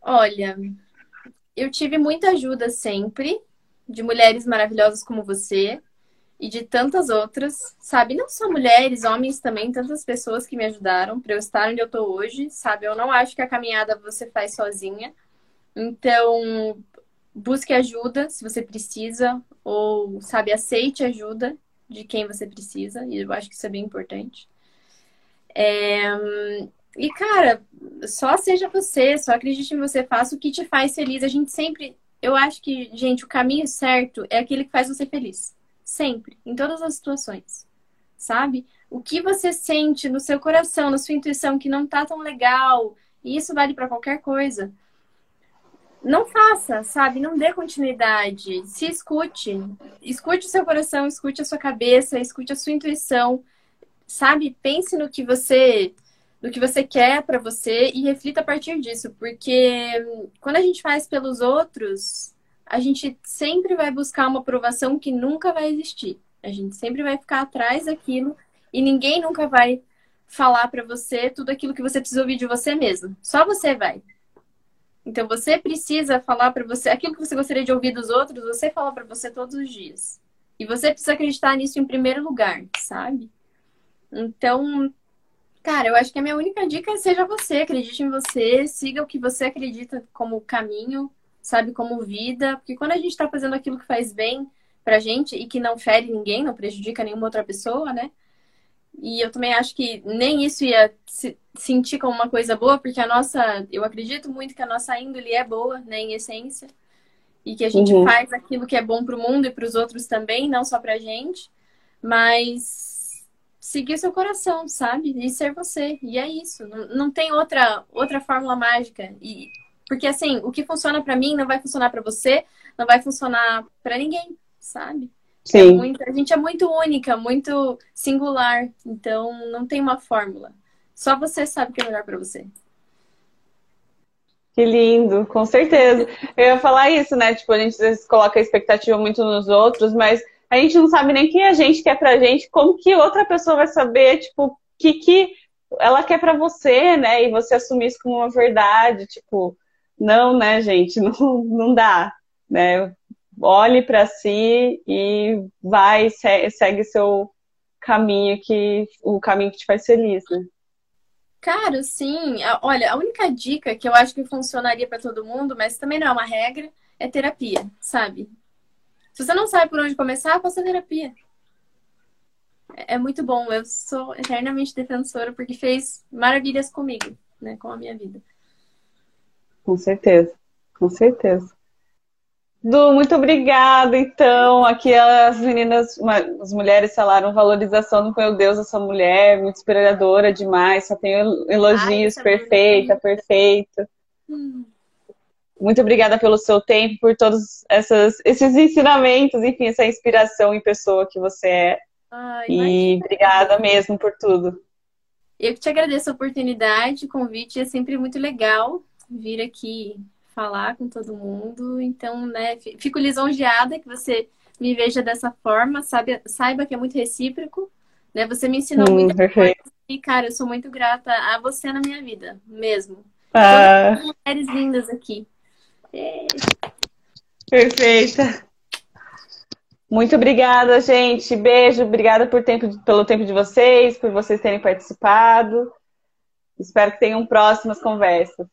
Olha, eu tive muita ajuda sempre de mulheres maravilhosas como você e de tantas outras, sabe? Não só mulheres, homens também, tantas pessoas que me ajudaram para eu estar onde eu tô hoje, sabe? Eu não acho que a caminhada você faz sozinha. Então, busque ajuda se você precisa, ou, sabe, aceite ajuda de quem você precisa, e eu acho que isso é bem importante. É... E, cara, só seja você, só acredite em você, faça o que te faz feliz. A gente sempre. Eu acho que, gente, o caminho certo é aquele que faz você feliz. Sempre, em todas as situações. Sabe? O que você sente no seu coração, na sua intuição que não tá tão legal, e isso vale para qualquer coisa não faça, sabe? Não dê continuidade. Se escute. Escute o seu coração, escute a sua cabeça, escute a sua intuição. Sabe? Pense no que você no que você quer para você e reflita a partir disso, porque quando a gente faz pelos outros, a gente sempre vai buscar uma aprovação que nunca vai existir. A gente sempre vai ficar atrás daquilo e ninguém nunca vai falar para você tudo aquilo que você precisa ouvir de você mesmo. Só você vai. Então você precisa falar para você aquilo que você gostaria de ouvir dos outros, você fala para você todos os dias. E você precisa acreditar nisso em primeiro lugar, sabe? Então, cara, eu acho que a minha única dica é seja você, acredite em você, siga o que você acredita como caminho, sabe, como vida, porque quando a gente tá fazendo aquilo que faz bem pra gente e que não fere ninguém, não prejudica nenhuma outra pessoa, né? E eu também acho que nem isso ia sentir como uma coisa boa, porque a nossa, eu acredito muito que a nossa índole é boa, né, em essência, e que a gente uhum. faz aquilo que é bom para o mundo e para os outros também, não só para a gente, mas seguir seu coração, sabe? E ser você. E é isso. Não, não tem outra outra fórmula mágica. E porque assim, o que funciona para mim não vai funcionar para você, não vai funcionar para ninguém, sabe? Sim. É muito, a gente é muito única, muito singular, então não tem uma fórmula. Só você sabe o que é melhor para você. Que lindo, com certeza. Eu ia falar isso, né? Tipo, a gente às vezes coloca a expectativa muito nos outros, mas a gente não sabe nem quem a gente quer pra gente, como que outra pessoa vai saber, tipo, o que, que ela quer para você, né? E você assumir isso como uma verdade, tipo, não, né, gente, não, não dá, né? olhe para si e vai, segue seu caminho que o caminho que te faz feliz, né? Cara, sim. Olha, a única dica que eu acho que funcionaria para todo mundo, mas também não é uma regra, é terapia, sabe? Se você não sabe por onde começar, faça terapia. É, é muito bom. Eu sou eternamente defensora porque fez maravilhas comigo, né? Com a minha vida. Com certeza. Com certeza. Du, muito obrigada. Então, aqui as meninas, as mulheres falaram valorização do meu Deus, essa mulher, muito inspiradora demais, só tenho elogios, Ai, perfeita, perfeita. Hum. Muito obrigada pelo seu tempo, por todos essas, esses ensinamentos, enfim, essa inspiração em pessoa que você é. Ai, e obrigada mesmo por tudo. Eu que te agradeço a oportunidade, o convite é sempre muito legal vir aqui falar com todo mundo. Então, né, fico lisonjeada que você me veja dessa forma, sabe, saiba que é muito recíproco, né? Você me ensinou hum, muito e, cara, eu sou muito grata a você na minha vida, mesmo. Ah. mulheres lindas aqui. Perfeita. Muito obrigada, gente. Beijo. Obrigada por tempo, pelo tempo de vocês, por vocês terem participado. Espero que tenham próximas conversas.